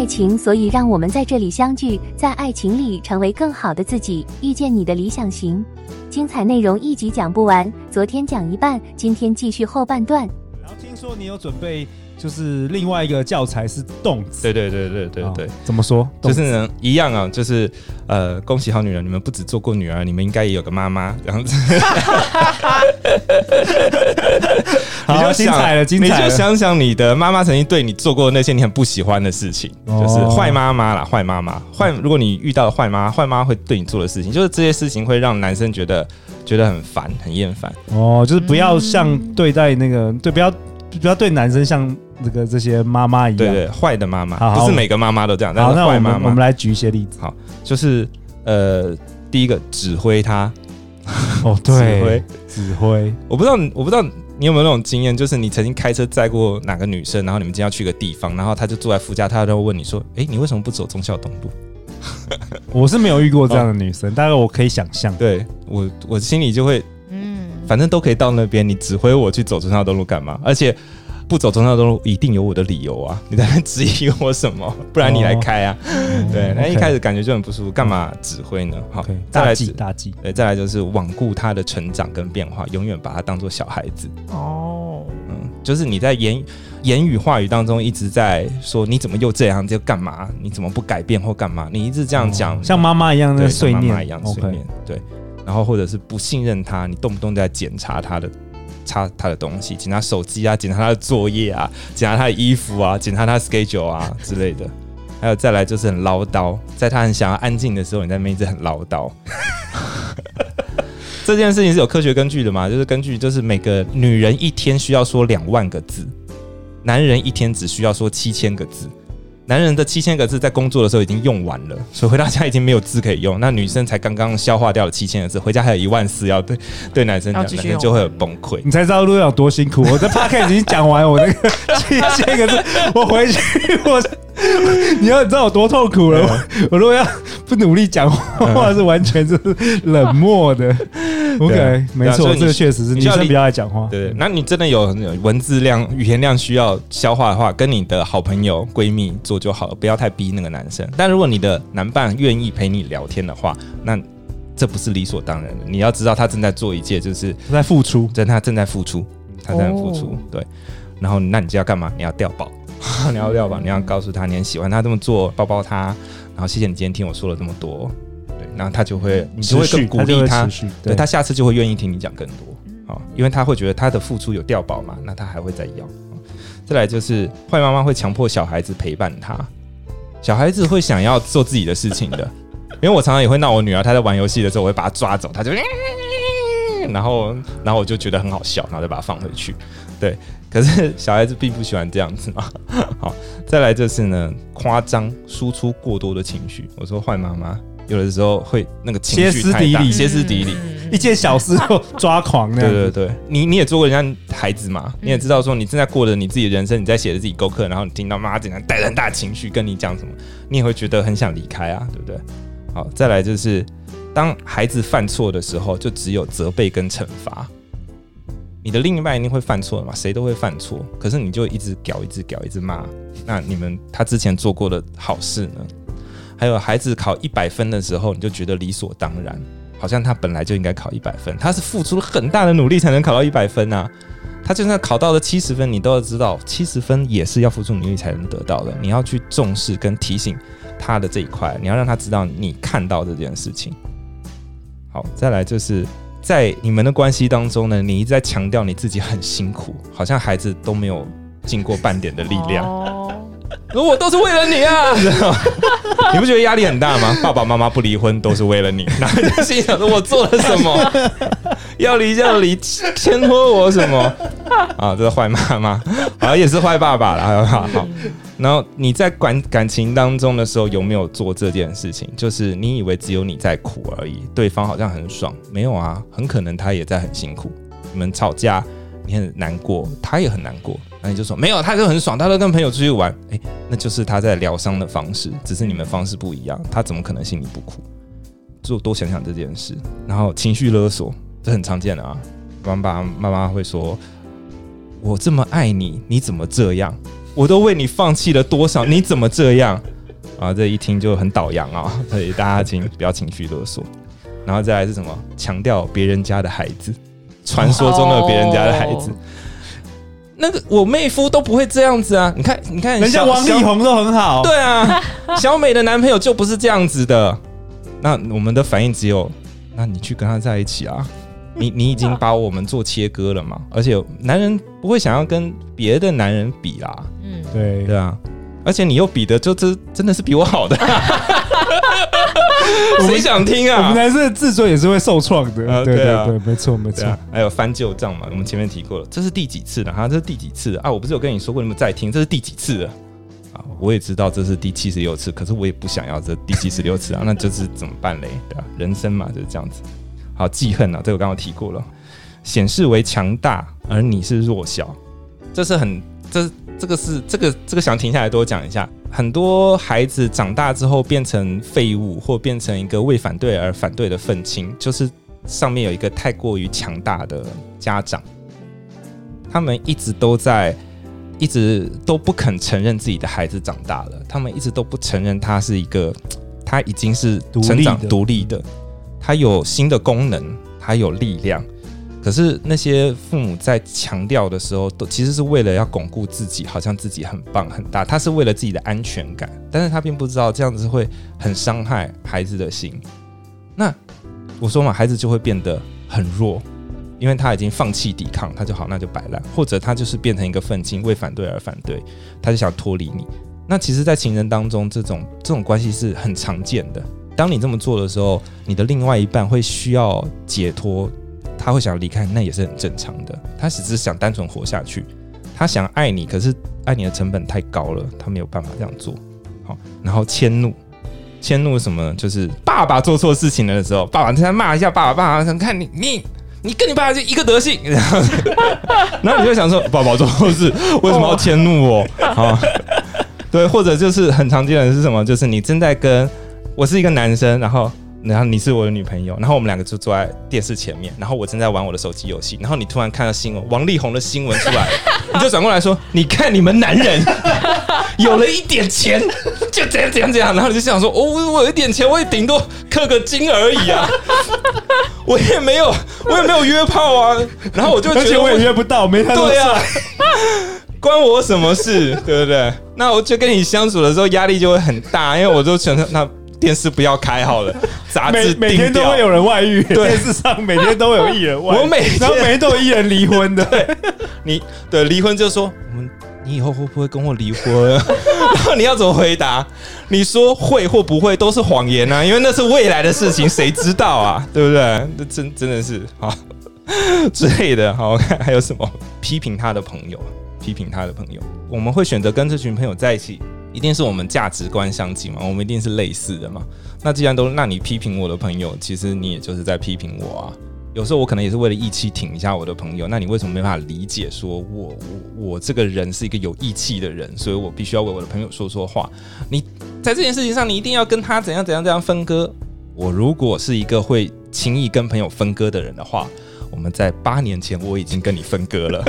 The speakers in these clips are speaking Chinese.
爱情，所以让我们在这里相聚，在爱情里成为更好的自己，遇见你的理想型。精彩内容一集讲不完，昨天讲一半，今天继续后半段。说你有准备，就是另外一个教材是动词。对对对对对对，哦，怎么说？就是呢，一样啊，就是呃，恭喜好女人，你们不只做过女儿，你们应该也有个妈妈，这样子。好，你就精彩了，精彩了。你就想想你的妈妈曾经对你做过那些你很不喜欢的事情，哦、就是坏妈妈啦，坏妈妈，坏。如果你遇到了坏妈妈，坏妈妈会对你做的事情，就是这些事情会让男生觉得觉得很烦，很厌烦。哦，就是不要像对待那个，嗯、对，不要不要对男生像这个这些妈妈一样，对对，坏的妈妈，不是每个妈妈都这样。好，那我们妈妈我们来举一些例子。好，就是呃，第一个指挥他。哦，对，指挥指挥，我不知道，我不知道。你有没有那种经验？就是你曾经开车载过哪个女生，然后你们今天要去个地方，然后她就坐在副驾，她就会问你说：“哎、欸，你为什么不走忠孝东路？” 我是没有遇过这样的女生，但是我可以想象。对我，我心里就会，嗯，反正都可以到那边，你指挥我去走中山东路干嘛？而且。不走中山东路，一定有我的理由啊！你在那质疑我什么？不然你来开啊？哦、对，那、嗯、一开始感觉就很不舒服，干嘛指挥呢？好再来大，大忌，对，再来就是罔顾他的成长跟变化，永远把他当做小孩子。哦，嗯，就是你在言言语话语当中一直在说你怎么又这样，就干嘛？你怎么不改变或干嘛？你一直这样讲、哦，像妈妈一样的碎念，妈妈一样碎念，对。然后或者是不信任他，你动不动就在检查他的。查他的东西，检查手机啊，检查他的作业啊，检查他的衣服啊，检查他的 schedule 啊之类的。还有再来就是很唠叨，在他很想要安静的时候，你在那边一直很唠叨。这件事情是有科学根据的嘛？就是根据就是每个女人一天需要说两万个字，男人一天只需要说七千个字。男人的七千个字在工作的时候已经用完了，所以回到家已经没有字可以用。那女生才刚刚消化掉了七千个字，回家还有一万四要对对男生讲，男生就会很崩溃。你才知道路有多辛苦。我在 Podcast 已经讲完我那个七千个字，我回去我。你要知道我多痛苦了，我我如果要不努力讲话，是完全是冷漠的。OK，没错，这个确实是女生比较爱讲话。对，那你真的有文字量、语言量需要消化的话，跟你的好朋友、闺蜜做就好了，不要太逼那个男生。但如果你的男伴愿意陪你聊天的话，那这不是理所当然的。你要知道，他正在做一件，就是在付出，真他正在付出，他正在付出。对，然后那你就要干嘛？你要掉宝。你要掉吧，你要告诉他你很喜欢他这么做，抱抱他，然后谢谢你今天听我说了这么多，对，然后他就会，你就会更鼓励他，他对，对他下次就会愿意听你讲更多，好，因为他会觉得他的付出有掉宝嘛，那他还会再要。再来就是坏妈妈会强迫小孩子陪伴他，小孩子会想要做自己的事情的，因为我常常也会闹我女儿，她在玩游戏的时候，我会把她抓走，她就，然后然后我就觉得很好笑，然后再把她放回去，对。可是小孩子并不喜欢这样子嘛。好，再来就是呢，夸张输出过多的情绪。我说坏妈妈有的时候会那个情绪太大，歇斯底里，一件小事就抓狂。对对对，你你也做过人家孩子嘛，你也知道说你正在过着你自己的人生，你在写着自己功课，然后你听到妈妈竟然带着很大情绪跟你讲什么，你也会觉得很想离开啊，对不对？好，再来就是当孩子犯错的时候，就只有责备跟惩罚。你的另一半一定会犯错的嘛？谁都会犯错，可是你就一直屌，一直屌，一直骂。那你们他之前做过的好事呢？还有孩子考一百分的时候，你就觉得理所当然，好像他本来就应该考一百分。他是付出了很大的努力才能考到一百分啊！他就算考到了七十分，你都要知道，七十分也是要付出努力才能得到的。你要去重视跟提醒他的这一块，你要让他知道你看到这件事情。好，再来就是。在你们的关系当中呢，你一直在强调你自己很辛苦，好像孩子都没有尽过半点的力量。我都是为了你啊！你不觉得压力很大吗？爸爸妈妈不离婚都是为了你，然后就心想说我做了什么？要离就要离，牵拖我什么？啊，这是坏妈妈，好也是坏爸爸了。好，好，然后你在感感情当中的时候，有没有做这件事情？就是你以为只有你在苦而已，对方好像很爽，没有啊，很可能他也在很辛苦。你们吵架，你很难过，他也很难过，那你就说没有，他就很爽，他都跟朋友出去玩，诶，那就是他在疗伤的方式，只是你们方式不一样，他怎么可能心里不苦？就多想想这件事，然后情绪勒索，这很常见的啊。爸爸妈妈会说：“我这么爱你，你怎么这样？我都为你放弃了多少，你怎么这样？”啊，这一听就很倒洋啊，所以大家请不要情绪勒索。然后再来是什么？强调别人家的孩子，传说中的别人家的孩子。那个我妹夫都不会这样子啊！你看，你看，人家王力宏都很好。对啊，小美的男朋友就不是这样子的。那我们的反应只有，那你去跟他在一起啊。你你已经把我们做切割了嘛？而且男人不会想要跟别的男人比啦。嗯，对对啊。而且你又比的就这真的是比我好的，谁想听啊？我们男生的自尊也是会受创的。啊，对对啊，对，没错没错。还有翻旧账嘛？我们前面提过了，这是第几次了？哈，这是第几次啊？我不是有跟你说过，你们在听，这是第几次了？啊，我也知道这是第七十六次，可是我也不想要这第七十六次啊。那就是怎么办嘞？对吧？人生嘛就是这样子。好，记恨啊，这个我刚刚提过了，显示为强大，而你是弱小，这是很，这这个是这个这个想停下来多讲一下。很多孩子长大之后变成废物，或变成一个为反对而反对的愤青，就是上面有一个太过于强大的家长，他们一直都在，一直都不肯承认自己的孩子长大了，他们一直都不承认他是一个，他已经是成长独立的。他有新的功能，他有力量，可是那些父母在强调的时候，都其实是为了要巩固自己，好像自己很棒很大，他是为了自己的安全感，但是他并不知道这样子会很伤害孩子的心。那我说嘛，孩子就会变得很弱，因为他已经放弃抵抗，他就好，那就摆烂，或者他就是变成一个愤青，为反对而反对，他就想脱离你。那其实，在情人当中，这种这种关系是很常见的。当你这么做的时候，你的另外一半会需要解脱，他会想要离开，那也是很正常的。他只是想单纯活下去，他想爱你，可是爱你的成本太高了，他没有办法这样做。好，然后迁怒，迁怒什么？就是爸爸做错事情了的时候，爸爸他骂一下爸爸，爸爸想看你，你你跟你爸爸就一个德性，然后，然后你就想说，爸爸做错事，为什么要迁怒我？好，对，或者就是很常见的是什么？就是你正在跟我是一个男生，然后，然后你是我的女朋友，然后我们两个就坐在电视前面，然后我正在玩我的手机游戏，然后你突然看到新闻，王力宏的新闻出来，你就转过来说：“你看你们男人 有了一点钱，就怎样怎样怎样。”然后你就想说：“哦，我有一点钱，我也顶多氪个金而已啊，我也没有，我也没有约炮啊。”然后我就觉得，我也约不到，没他对啊，关我什么事，对不对？那我就跟你相处的时候压力就会很大，因为我就觉得那。电视不要开好了，杂志每每天都会有人外遇，对电视上每天都会有艺人外遇，我每天然后每天都有艺人离婚的。对，你对离婚就说我们，你以后会不会跟我离婚？然后你要怎么回答？你说会或不会都是谎言啊，因为那是未来的事情，谁知道啊？对不对？那真真的是好之类的。好，我看还有什么？批评他的朋友，批评他的朋友，我们会选择跟这群朋友在一起。一定是我们价值观相近嘛？我们一定是类似的嘛？那既然都，那你批评我的朋友，其实你也就是在批评我啊。有时候我可能也是为了义气挺一下我的朋友，那你为什么没办法理解？说我我我这个人是一个有义气的人，所以我必须要为我的朋友说说话。你在这件事情上，你一定要跟他怎样怎样怎样分割。我如果是一个会轻易跟朋友分割的人的话。我们在八年前我已经跟你分割了。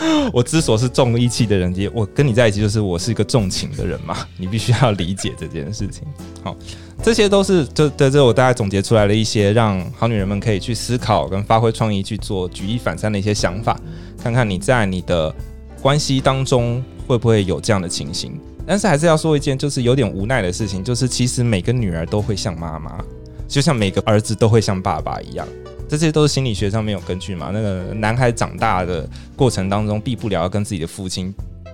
我之所以是重义气的人，也我跟你在一起就是我是一个重情的人嘛。你必须要理解这件事情。好，这些都是这在这我大概总结出来了一些让好女人们可以去思考跟发挥创意去做举一反三的一些想法，看看你在你的关系当中会不会有这样的情形。但是还是要说一件就是有点无奈的事情，就是其实每个女儿都会像妈妈，就像每个儿子都会像爸爸一样。这些都是心理学上面有根据嘛？那个男孩长大的过程当中，避不了要跟自己的父亲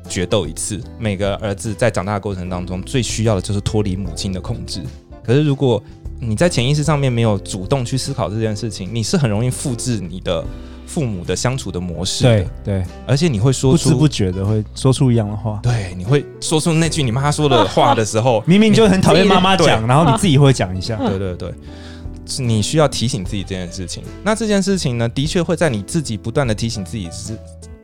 决斗一次。每个儿子在长大的过程当中，最需要的就是脱离母亲的控制。可是如果你在潜意识上面没有主动去思考这件事情，你是很容易复制你的父母的相处的模式的。对对，而且你会说出不知不觉的会说出一样的话。对，你会说出那句你妈说的话的时候，明明就很讨厌妈妈讲，然后你自己会讲一下。对 对对，是你需要提醒自己这件事情。那这件事情呢，的确会在你自己不断的提醒自己之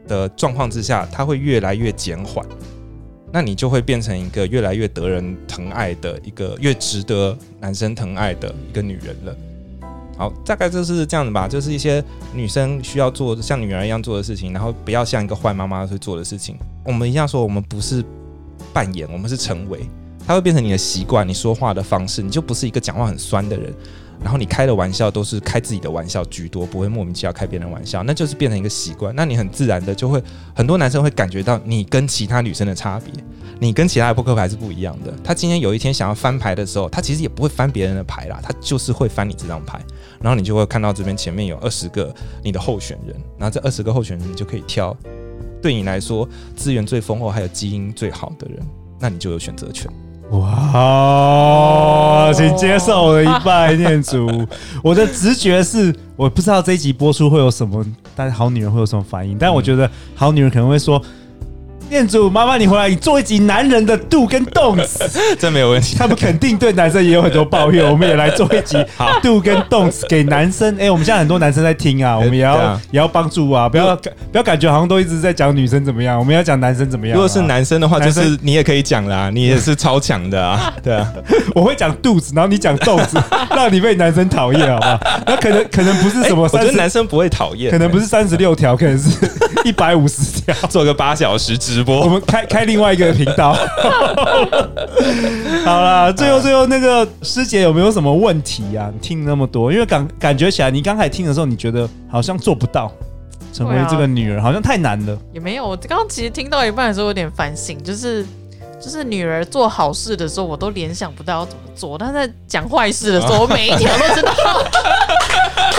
的状况之下，它会越来越减缓。那你就会变成一个越来越得人疼爱的一个越值得男生疼爱的一个女人了。好，大概就是这样子吧，就是一些女生需要做像女儿一样做的事情，然后不要像一个坏妈妈去做的事情。我们一样说，我们不是扮演，我们是成为，它会变成你的习惯，你说话的方式，你就不是一个讲话很酸的人。然后你开的玩笑都是开自己的玩笑居多，不会莫名其妙开别人玩笑，那就是变成一个习惯。那你很自然的就会，很多男生会感觉到你跟其他女生的差别，你跟其他的扑克牌是不一样的。他今天有一天想要翻牌的时候，他其实也不会翻别人的牌啦，他就是会翻你这张牌。然后你就会看到这边前面有二十个你的候选人，然后这二十个候选人你就可以挑，对你来说资源最丰厚还有基因最好的人，那你就有选择权。哇，请接受我的一拜念祖。我的直觉是，我不知道这一集播出会有什么，但是好女人会有什么反应？但我觉得好女人可能会说。念祖，麻烦你回来，你做一集男人的 do 跟 don't，这 没有问题。他们肯定对男生也有很多抱怨，我们也来做一集 do 跟 don't 给男生。哎、欸，我们现在很多男生在听啊，我们也要、欸、也要帮助啊，不要不要感觉好像都一直在讲女生怎么样，我们要讲男生怎么样、啊。如果是男生的话，就是你也可以讲啦，你也是超强的啊。对啊，我会讲 do，然后你讲 don't，让你被男生讨厌，好不好？那可能可能不是什么30，我觉得男生不会讨厌，可能不是三十六条，可能是一百五十条，做个八小时直播。我们开开另外一个频道。好啦，最后最后那个师姐有没有什么问题啊？你听那么多，因为感感觉起来，你刚才听的时候，你觉得好像做不到成为这个女人，好像太难了。也没有，我刚刚其实听到一半的时候有点反省，就是就是女儿做好事的时候，我都联想不到要怎么做，但在讲坏事的时候，我每一条都知道。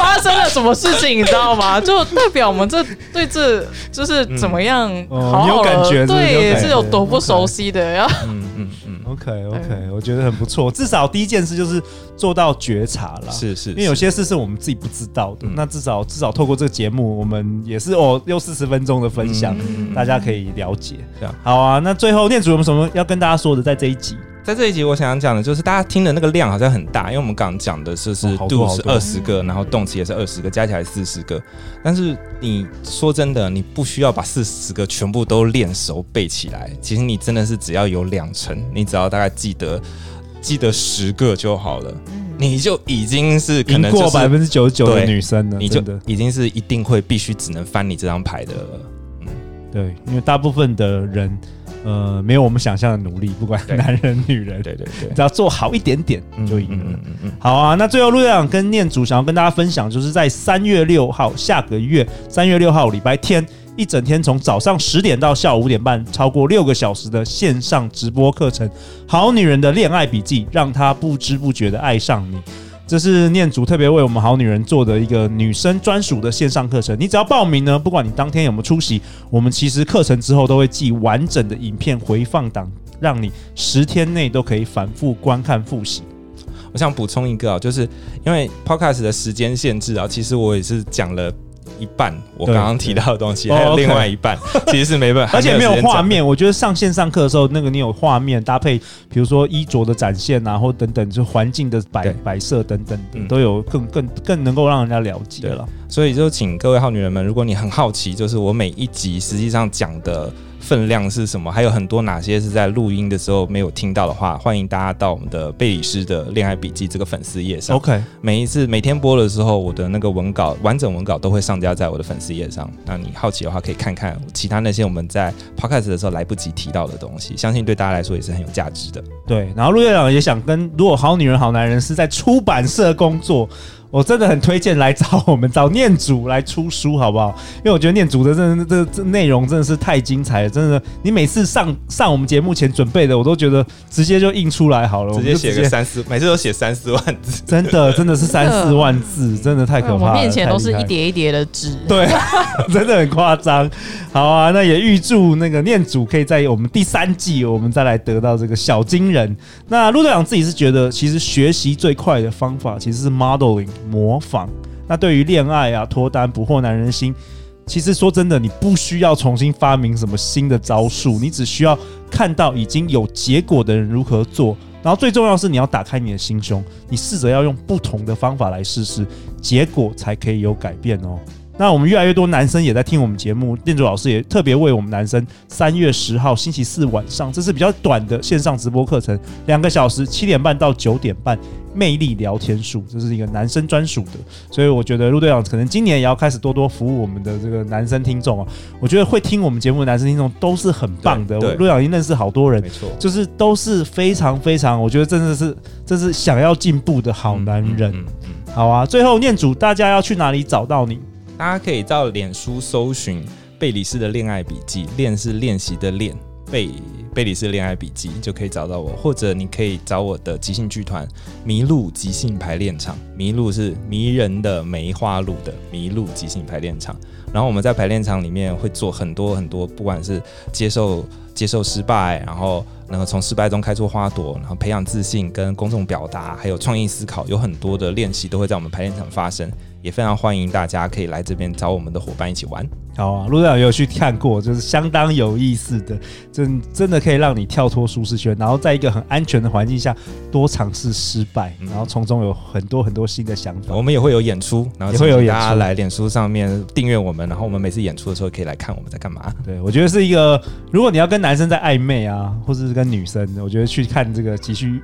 发生了什么事情，你知道吗？就代表我们这对这就是怎么样好好，有感觉，对，是有多不熟悉的呀。嗯嗯嗯，OK OK，我觉得很不错。至少第一件事就是做到觉察了，是是，因为有些事是我们自己不知道的。那至少至少透过这个节目，我们也是哦，又四十分钟的分享，大家可以了解。这样好啊。那最后念祖有没有什么要跟大家说的，在这一集？在这一集，我想讲的就是大家听的那个量好像很大，因为我们刚刚讲的是是 do 是二十个，然后动词也是二十个，加起来四十个。但是你说真的，你不需要把四十个全部都练熟背起来。其实你真的是只要有两成，你只要大概记得记得十个就好了，你就已经是可能、就是、过百分之九十九的女生了，你就已经是一定会必须只能翻你这张牌的了。嗯，对，因为大部分的人。呃，没有我们想象的努力，不管男人女人，对对对，只要做好一点点就赢了。嗯嗯嗯。好啊，那最后陆队长跟念祖想要跟大家分享，就是在三月六号，下个月三月六号礼拜天，一整天从早上十点到下午五点半，超过六个小时的线上直播课程《好女人的恋爱笔记》，让她不知不觉的爱上你。这是念祖特别为我们好女人做的一个女生专属的线上课程。你只要报名呢，不管你当天有没有出席，我们其实课程之后都会寄完整的影片回放档，让你十天内都可以反复观看复习。我想补充一个啊，就是因为 Podcast 的时间限制啊，其实我也是讲了。一半，我刚刚提到的东西，还有另外一半，其实是没办法，而且没有画面。我觉得上线上课的时候，那个你有画面搭配，比如说衣着的展现啊，或等等，就环境的摆摆设等等，都有更更更能够让人家了解了。所以就请各位好女人们，如果你很好奇，就是我每一集实际上讲的。分量是什么？还有很多哪些是在录音的时候没有听到的话，欢迎大家到我们的贝里斯的恋爱笔记这个粉丝页上。OK，每一次每天播的时候，我的那个文稿完整文稿都会上架在我的粉丝页上。那你好奇的话，可以看看其他那些我们在 Podcast 的时候来不及提到的东西，相信对大家来说也是很有价值的。对，然后陆院长也想跟，如果好女人好男人是在出版社工作。我真的很推荐来找我们找念祖来出书，好不好？因为我觉得念祖的真的这这内容真的是太精彩了，真的。你每次上上我们节目前准备的，我都觉得直接就印出来好了，直接写个三四，每次都写三四万字，真的真的是三四万字，真的太可怕了。我面前都是一叠一叠的纸，对，真的很夸张。好啊，那也预祝那个念祖可以在我们第三季，我们再来得到这个小金人。那陆队长自己是觉得，其实学习最快的方法其实是 modeling。模仿，那对于恋爱啊、脱单、捕获男人心，其实说真的，你不需要重新发明什么新的招数，你只需要看到已经有结果的人如何做。然后最重要是，你要打开你的心胸，你试着要用不同的方法来试试，结果才可以有改变哦。那我们越来越多男生也在听我们节目，店主老师也特别为我们男生三月十号星期四晚上，这是比较短的线上直播课程，两个小时，七点半到九点半，魅力聊天术，这是一个男生专属的。所以我觉得陆队长可能今年也要开始多多服务我们的这个男生听众啊。我觉得会听我们节目的男生听众都是很棒的。陆队长已经认识好多人，没错，就是都是非常非常，我觉得真的是这是想要进步的好男人。嗯嗯嗯、好啊，最后念主，大家要去哪里找到你？大家可以到脸书搜寻贝里斯的恋爱笔记，练是练习的练，贝贝里斯恋爱笔记就可以找到我，或者你可以找我的即兴剧团麋鹿即兴排练场，麋鹿是迷人的梅花鹿的麋鹿即兴排练场，然后我们在排练场里面会做很多很多，不管是接受接受失败，然后能够从失败中开出花朵，然后培养自信跟公众表达，还有创意思考，有很多的练习都会在我们排练场发生。也非常欢迎大家可以来这边找我们的伙伴一起玩。好啊，陆队长有去看过，就是相当有意思的，真真的可以让你跳脱舒适圈，然后在一个很安全的环境下多尝试失败，然后从中有很多很多新的想法。我们也会有演出，然后也会有大家来脸书上面订阅我们，然后我们每次演出的时候可以来看我们在干嘛。对，我觉得是一个，如果你要跟男生在暧昧啊，或者是跟女生，我觉得去看这个急需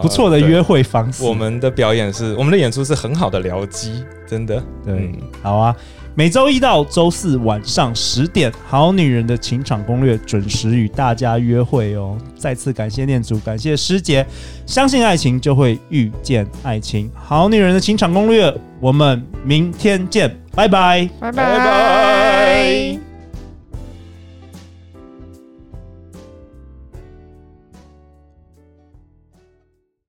不错的约会方式。我们的表演是，我们的演出是很好的僚机，真的。对，嗯、好啊。每周一到周四晚上十点，《好女人的情场攻略》准时与大家约会哦。再次感谢念祖，感谢师姐，相信爱情就会遇见爱情，《好女人的情场攻略》，我们明天见，拜拜，拜拜。